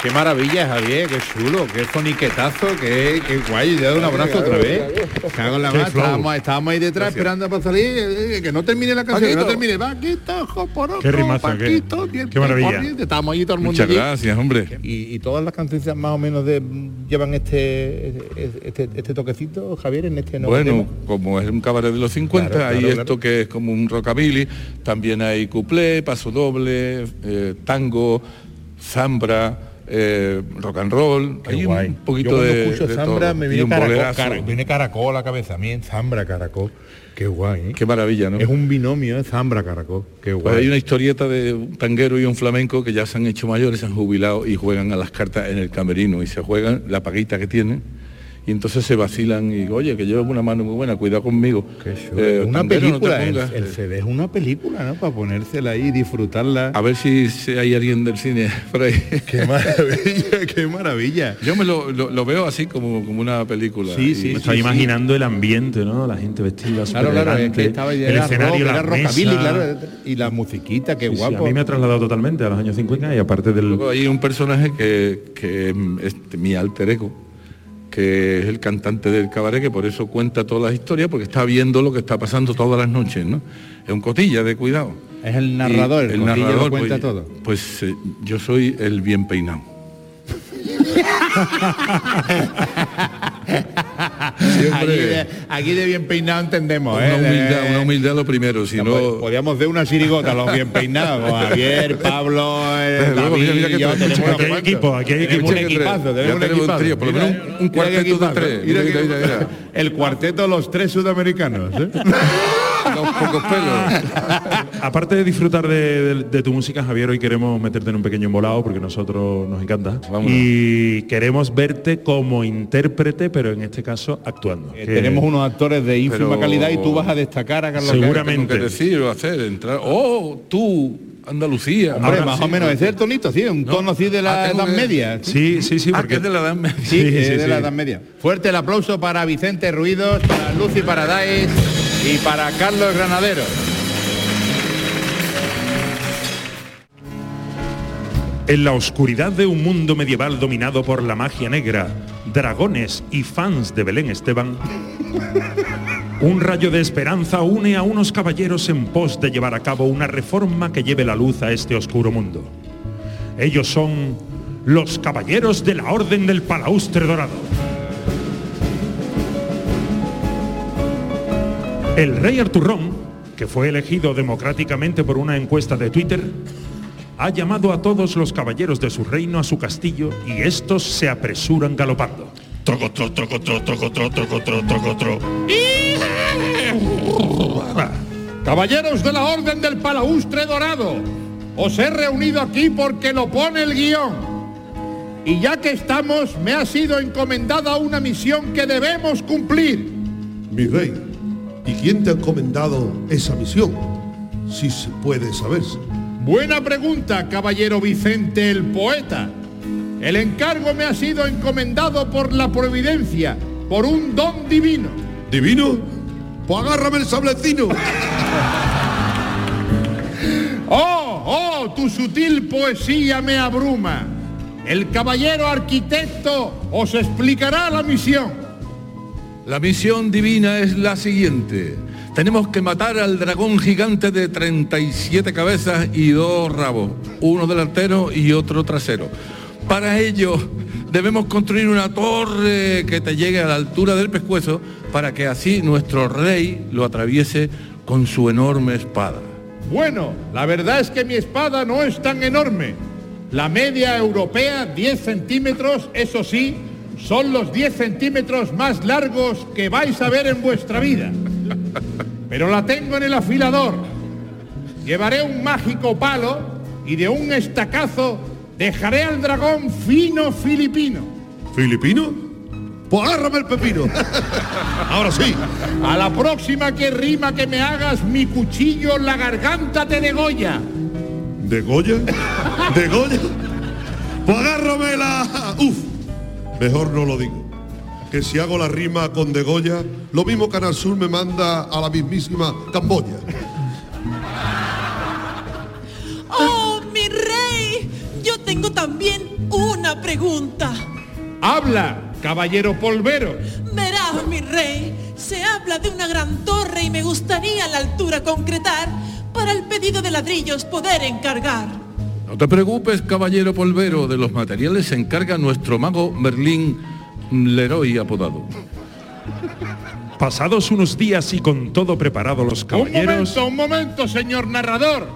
Qué maravilla, Javier, qué chulo, qué foniquetazo, qué, qué guay. Le doy un abrazo otra vez. Cago en la Qué estábamos, estábamos ahí detrás esperando para salir, eh, que no termine la canción, que no Paquito. termine. Paquito, ojo por ojo, Qué rimazo, qué- Paquito, diente qué maravilla. por diente. Estábamos ahí todo el mundo Muchas allí. gracias, hombre. Y, y todas las canciones más o menos de, llevan este, este este toquecito, Javier, en este nuevo Bueno, tema. como es un cabaret de los 50, Claro, hay claro, esto claro. que es como un rockabilly, también hay cuplé, paso doble, eh, tango, zambra, eh, rock and roll, Qué hay guay. un Yo poquito cuando de, escucho de Zambra todo. me Y viene un caracol, bolerazo. cara- viene caracol a la cabeza, a mí en Zambra Caracol. Qué guay. ¿eh? Qué maravilla, ¿no? Es un binomio, ¿eh? Zambra Caracol. Qué Pues guay. hay una historieta de un tanguero y un flamenco que ya se han hecho mayores, se han jubilado y juegan a las cartas en el camerino y se juegan la paguita que tienen y entonces se vacilan y digo, oye, que llevo una mano muy buena, cuidado conmigo. Eh, una no película, el, el CD es una película, ¿no? Para ponérsela ahí y disfrutarla. A ver si, si hay alguien del cine por ahí. Qué maravilla, qué maravilla. Yo me lo, lo- lo veo así como, como una película. Sí, sí, Me estaba imaginando el ambiente, ¿no? La gente vestida Claro, claro, es que estaba el era escenario, rock, la era rockabilly, mesa. claro, y la musiquita, qué Sí, sí, guapo. a mí me ha trasladado totalmente a los años 50 y aparte del... Luego hay un personaje que, que es este, mi alter ego, que es el cantante del cabaret, que por eso cuenta todas las historias, porque está viendo lo que está pasando todas las noches, ¿no? Es un cotilla de cuidado. Es el narrador, Y el, cotilla lo cuenta pues, todo. Pues eh, yo soy el bien peinado. aquí, de, aquí de bien peinado entendemos, Una ¿eh? humildad, De- una humildad lo primero, si no... Podríamos de una sirigota a los bien peinados, Javier, Pablo, eh, Desde luego, David, mira, mira que yo, te- tenemos aquí unos hay cuantos. equipo, aquí hay Tenemos equipo. un equipazo, Ya tenemos un tenemos un equipazo. trío, por lo menos un- un Mira qué cuarteto de tres. El cuarteto Los Tres Sudamericanos. ¿eh? Pocos pelos. Aparte de disfrutar de, de- de tu música, Javier, hoy queremos meterte en un pequeño embolado porque nosotros nos encanta. Vámonos. Y queremos verte como intérprete, pero en este caso actuando. Eh, Que- Tenemos unos actores de ínfima Pero- calidad y tú vas a destacar a Carlos Seguramente. Que decir o hacer, entrar. Oh, tú, Andalucía. Hombre, Ahora más sí, o menos, ese es el tonito, sí, un No. tono así de la Ah, Edad que- Media. Sí, sí, sí, Ah, que porque es de la edad media. Sí, Sí, es sí, de la. Edad Media. Fuerte el aplauso para Vicente Ruidos, para Lucy Paradise y para Carlos Granadero. En la oscuridad de un mundo medieval dominado por la magia negra, dragones y fans de Belén Esteban, un rayo de esperanza une a unos caballeros en pos de llevar a cabo una reforma que lleve la luz a este oscuro mundo. Ellos son los caballeros de la Orden del Palaustre Dorado. El rey Arturrón, que fue elegido democráticamente por una encuesta de Twitter, ha llamado a todos los caballeros de su reino a su castillo y estos se apresuran galopando. Trocotro, trocotro, trocotro, trocotro, trocotro. Caballeros de la Orden del Palaustre Dorado, os he reunido aquí porque lo pone el guion. Y ya que estamos, me ha sido encomendada una misión que debemos cumplir. Mi rey, ¿y quién te ha encomendado esa misión? Si se puede saberse. Buena pregunta, caballero Vicente el poeta. El encargo me ha sido encomendado por la providencia, por un don divino. ¿Divino? Pues agárrame el sablecino. ¡Oh, oh! Tu sutil poesía me abruma. El caballero arquitecto os explicará la misión. La misión divina es la siguiente. Tenemos que matar al dragón gigante de 37 cabezas y dos rabos, uno delantero y otro trasero. Para ello debemos construir una torre que te llegue a la altura del pescuezo para que así nuestro rey lo atraviese con su enorme espada. Bueno, la verdad es que mi espada no es tan enorme. La media europea, 10 centímetros, eso sí, son los 10 centímetros más largos que vais a ver en vuestra vida. Pero la tengo en el afilador. Llevaré un mágico palo y de un estacazo dejaré al dragón fino filipino. ¿Filipino? Pues agárrame el pepino. Ahora sí. A la próxima que rima que me hagas mi cuchillo la garganta te degolla. ¿De Goya? ¿De Goya? Pues agárrame la... Uf. Mejor no lo digo. Que si hago la rima con De Goya, lo mismo Canal Sur me manda a la mismísima Camboya. ¡Oh, mi rey! Yo tengo también una pregunta. Habla, caballero polvero. Verá, mi rey, se habla de una gran torre y me gustaría la altura concretar para el pedido de ladrillos poder encargar. No te preocupes, caballero polvero, de los materiales se encarga nuestro mago Merlín Leroy apodado. Pasados unos días y con todo preparado los Un caballeros... momento, un momento, señor narrador,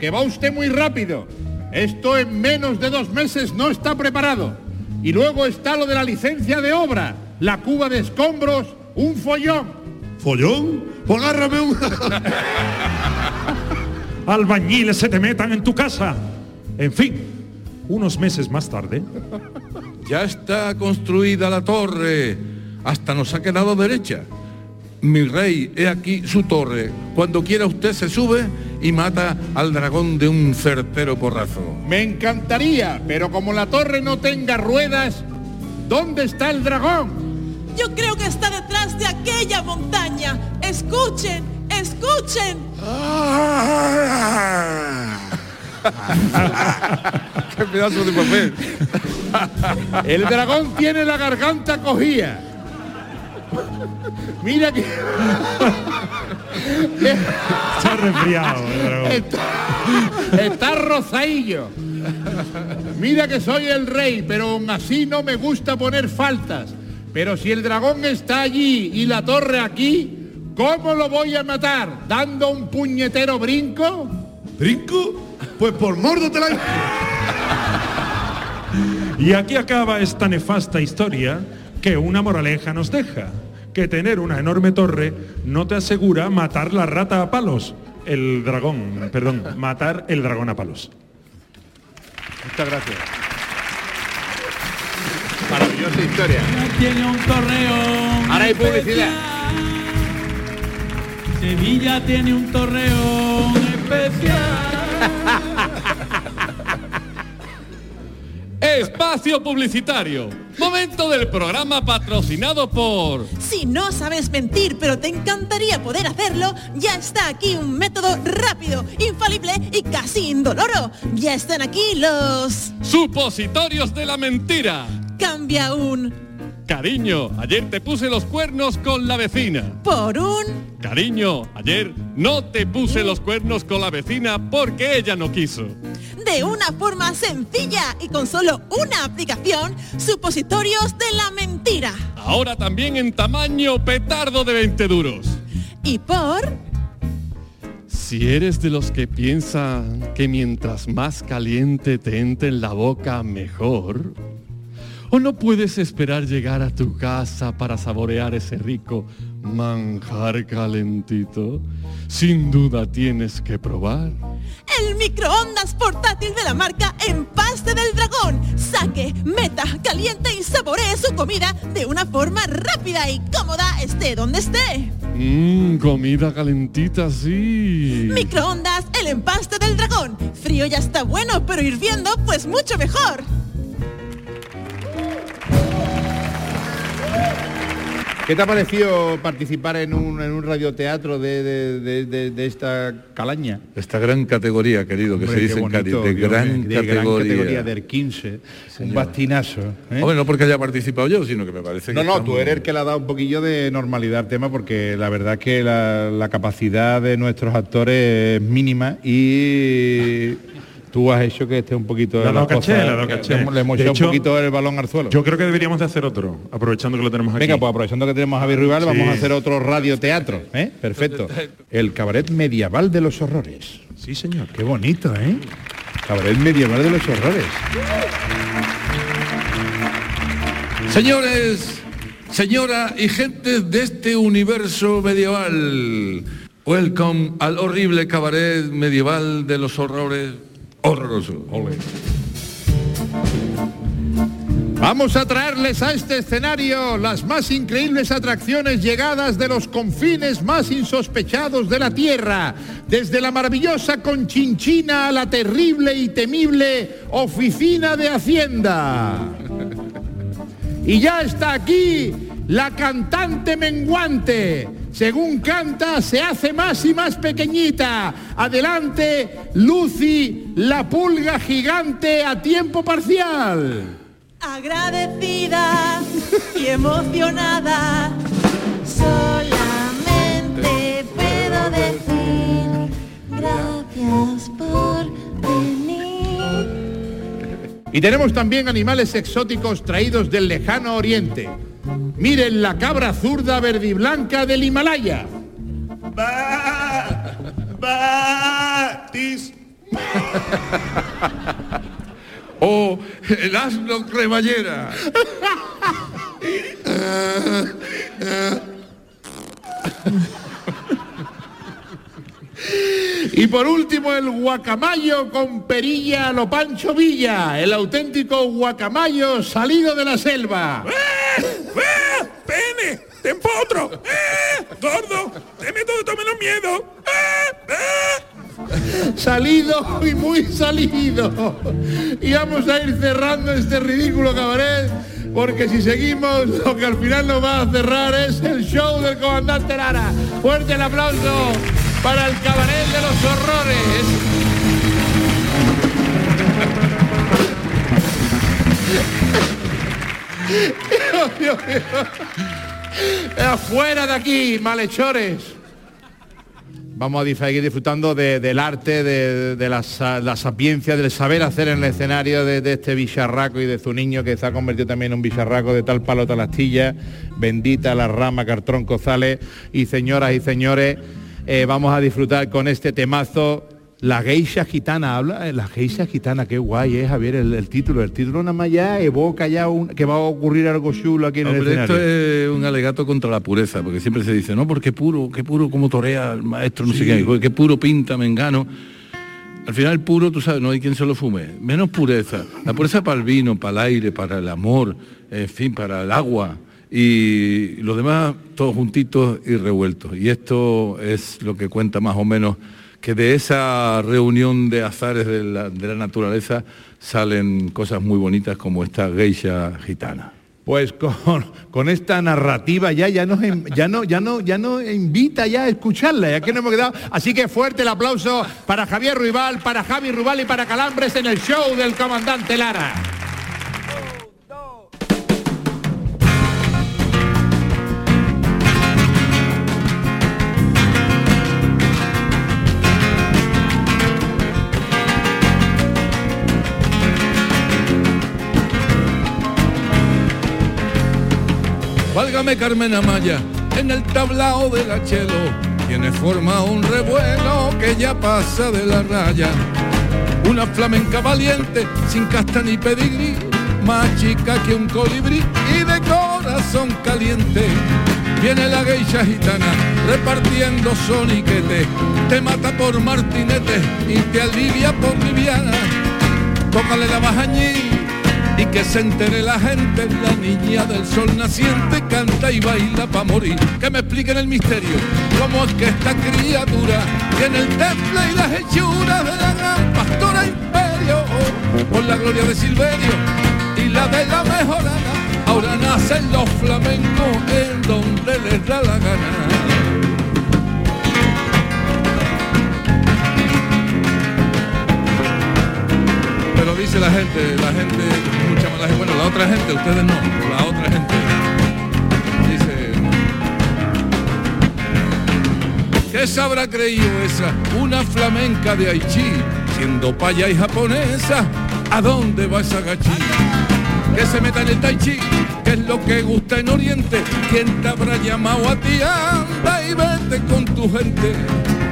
que va usted muy rápido. Esto en menos de dos meses no está preparado. Y luego está lo de la licencia de obra, la cuba de escombros, un follón. ¿Follón? Pues agárrame un... albañiles se te metan en tu casa. En fin, unos meses más tarde, Ya está construida la torre. Hasta nos ha quedado derecha. Mi rey, he aquí su torre. Cuando quiera usted se sube y mata al dragón de un certero porrazo. Me encantaría, pero como la torre no tenga ruedas, ¿dónde está el dragón? Yo creo que está detrás de aquella montaña. Escuchen, escuchen. ¡Qué pedazo de papel! El dragón tiene la garganta cogida. Mira que... está resfriado. el dragón. Está, está rozadillo. Mira que soy el rey, pero aún así no me gusta poner faltas. Pero si el dragón está allí y la torre aquí, ¿cómo lo voy a matar? ¿Dando un puñetero brinco? ¿Brinco? Pues por mordo te la... Y aquí acaba esta nefasta historia que una moraleja nos deja, que tener una enorme torre no te asegura matar la rata a palos, el dragón, perdón, matar el dragón a palos. Muchas gracias. Maravillosa historia. Tiene un torreón. Ahora hay publicidad. Sevilla tiene un torreón especial. Espacio publicitario. Momento del programa patrocinado por... Si no sabes mentir, pero te encantaría poder hacerlo, ya está aquí un método rápido, infalible y casi indoloro. Ya están aquí los... Supositorios de la mentira. Cambia un... Cariño, ayer te puse los cuernos con la vecina. Por un... Cariño, ayer no te puse los cuernos con la vecina porque ella no quiso. De una forma sencilla y con solo una aplicación, supositorios de la mentira. Ahora también en tamaño petardo de 20 duros. Y por... Si eres de los que piensan que mientras más caliente te entre en la boca, mejor. ¿O no puedes esperar llegar a tu casa para saborear ese rico manjar calentito? Sin duda tienes que probar. El microondas portátil de la marca Empaste del Dragón. Saque, meta, caliente y saboree su comida de una forma rápida y cómoda esté donde esté. Mmm, comida calentita, sí. Microondas, el empaste del dragón. Frío ya está bueno, pero hirviendo pues mucho mejor. ¿Qué te ha parecido participar en un, en un radioteatro de, de- de- de- esta calaña? Esta gran categoría, querido, que se dice en Cádiz, de Dios gran categoría. categoría del 15, un bastinazo. ¿eh? Hombre, no porque haya participado yo, sino que me parece No, que no, está tú muy- eres el que le ha dado un poquillo de normalidad al tema porque la verdad que la, la capacidad de nuestros actores es mínima y tú has hecho que esté un poquito... Las dado caché, que caché. Le hemos, le hemos De echado hecho, un poquito el balón al suelo. Yo creo que deberíamos de hacer otro, aprovechando que lo tenemos aquí. Venga, pues aprovechando que tenemos a Javi Rival, vamos a hacer otro radioteatro. ¿eh? Perfecto. El cabaret medieval de los horrores. Sí, señor. Qué bonito, ¿eh? Cabaret medieval de los horrores. Señores, señora y gente de este universo medieval, welcome al horrible cabaret medieval de los horrores horroroso. Vamos a traerles a este escenario las más increíbles atracciones llegadas de los confines más insospechados de la Tierra, desde la maravillosa Conchinchina a la terrible y temible Oficina de Hacienda. Y ya está aquí la cantante menguante. Según canta, se hace más y más pequeñita. Adelante, Lucy, la pulga gigante a tiempo parcial. Agradecida y emocionada, solamente puedo decir gracias por venir. Y tenemos también animales exóticos traídos del lejano oriente. Miren la cabra zurda verde y blanca del Himalaya. O el asno cremallera. Y por último el guacamayo con perilla a lo Pancho Villa, el auténtico guacamayo salido de la selva. ¡Pene! ¡Ten otro! ¡Eh! ¡Gordo! ¡Deme todo, tome los miedos! Salido y muy salido. Y vamos a ir cerrando este ridículo cabaret, porque si seguimos, lo que al final nos va a cerrar es el show del comandante Lara. Fuerte el aplauso para el cabaret de los horrores. Dios. Afuera de aquí, malhechores. vamos a seguir disfrutando de- del arte, de, la, sa- la sapiencia, del saber hacer en el escenario de, de este bicharraco y de su niño que se ha convertido también en un bicharraco de tal palo tal astilla, bendita la rama Cartrón Cozales y señoras y señores, eh, vamos a disfrutar con este temazo. La geisha gitana, habla, eh, la geisha gitana, qué guay es, Javier, el, el título. El título nada más ya evoca ya un- que va a ocurrir algo chulo aquí en el escenario. esto es un alegato contra la pureza, porque siempre se dice, no, porque puro, qué puro como torea el maestro, no sé qué, qué puro pinta, me engano. Al final puro, tú sabes, no hay quien se lo fume. Menos pureza. La pureza para el vino, para el aire, para el amor, en fin, para el agua. Y los demás todos juntitos y revueltos. Y esto es lo que cuenta más o menos que de esa reunión de azares de la, de la naturaleza salen cosas muy bonitas como esta geisha gitana. Pues con, con esta narrativa ya, ya, nos, ya, no, ya, no, ya nos invita ya a escucharla, ya que no hemos quedado. Así que fuerte el aplauso para Javier Ruibal, para Javi Rubal y para Calambres en el show del comandante Lara. Válgame Carmen Amaya, en el tablao del achelo tiene forma un revuelo que ya pasa de la raya. Una flamenca valiente, sin casta ni pedigrí, más chica que un colibrí y de corazón caliente. Viene la geisha gitana repartiendo soniquete, te mata por martinete y te alivia por liviana. Tócale la bajañí y que se entere la gente, la niña del sol naciente canta y baila pa' morir. Que me expliquen el misterio, cómo es que esta criatura tiene el temple y las hechuras de la gran pastora imperio, por la gloria de Silverio y la de la mejorana. Ahora nacen los flamencos en donde les da la gana. Pero dice la gente, la gente, bueno, la otra gente, ustedes no, la otra gente. Dice, ¿qué se habrá creído esa? Una flamenca de Haití, siendo paya y japonesa, ¿a dónde va esa gachí? Que se meta en el tai chi, que es lo que gusta en Oriente. ¿Quién te habrá llamado a ti? Anda y vete con tu gente.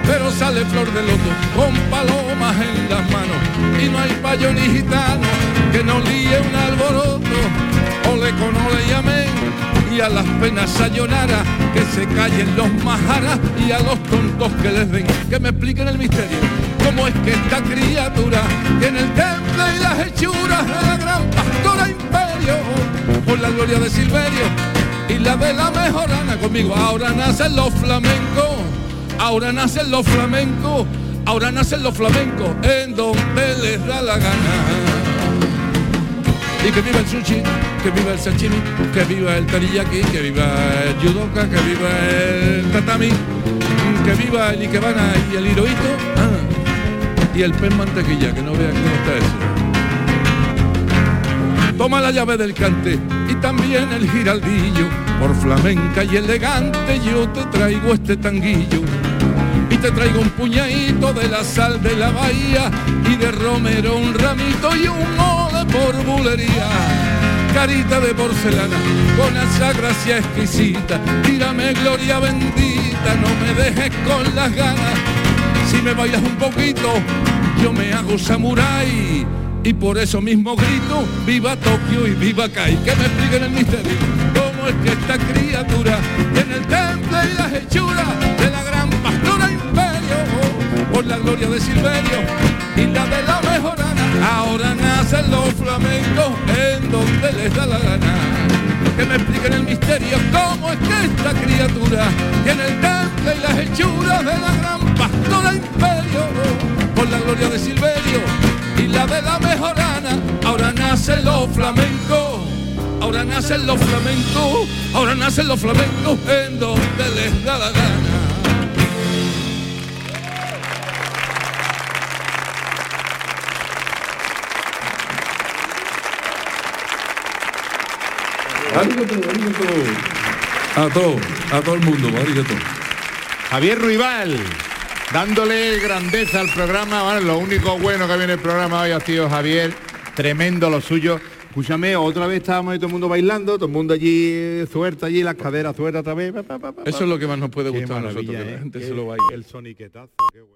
Pero sale flor de loto con palomas en las manos y no hay payo ni gitano que no líe un alboroto. Ole con ole y amén y a las penas sayonara que se callen los majaras y a los tontos que les den que me expliquen el misterio. ¿Cómo es que esta criatura tiene el temple y las hechuras de la gran pastora imperio? Por la gloria de Silverio y la de la mejorana conmigo. Ahora nacen los flamencos, ahora nacen los flamencos, ahora nacen los flamencos en donde les da la gana. Y que viva el sushi, que viva el sashimi, que viva el teriyaki, que viva el judoka, que viva el tatami, que viva el ikebana y el hirohito. Ah, y el pez mantequilla, que no vean cómo está eso. Toma la llave del cante y también el giraldillo. Por flamenca y elegante yo te traigo este tanguillo. Y te traigo un puñadito de la sal de la bahía y de romero un ramito y un mole por bulería. Carita de porcelana con esa gracia exquisita. Tírame gloria bendita, no me dejes con las ganas. Si me bailas un poquito, yo me hago samurái. Y por eso mismo grito, viva Tokio y viva Kai. Que me expliquen el misterio. ¿Cómo es que esta criatura tiene el temple y las hechuras? Por la gloria de Silverio y la de la mejorana. Ahora nacen los flamencos en donde les da la gana. Que me expliquen el misterio. ¿Cómo es que esta criatura tiene el temple y las hechuras de la gran pastora imperio? Por la gloria de Silverio y la de la mejorana. Ahora nacen los flamencos, ahora nacen los flamencos, ahora nacen los flamencos en donde les da la gana. A todo, a todo el mundo. Javier Ruibal, Dándole grandeza al programa, bueno, lo único bueno que viene el programa hoy ha sido Javier, tremendo lo suyo. Escúchame, otra vez estábamos ahí todo el mundo bailando, todo el mundo allí eh, suelta allí, las caderas sueltas otra vez. pa, pa, pa, pa, Eso es lo que más nos puede Qué gustar a nosotros, maravilla, que la ¿eh? gente Qué- se lo baile. El soniquetazo, qué bueno.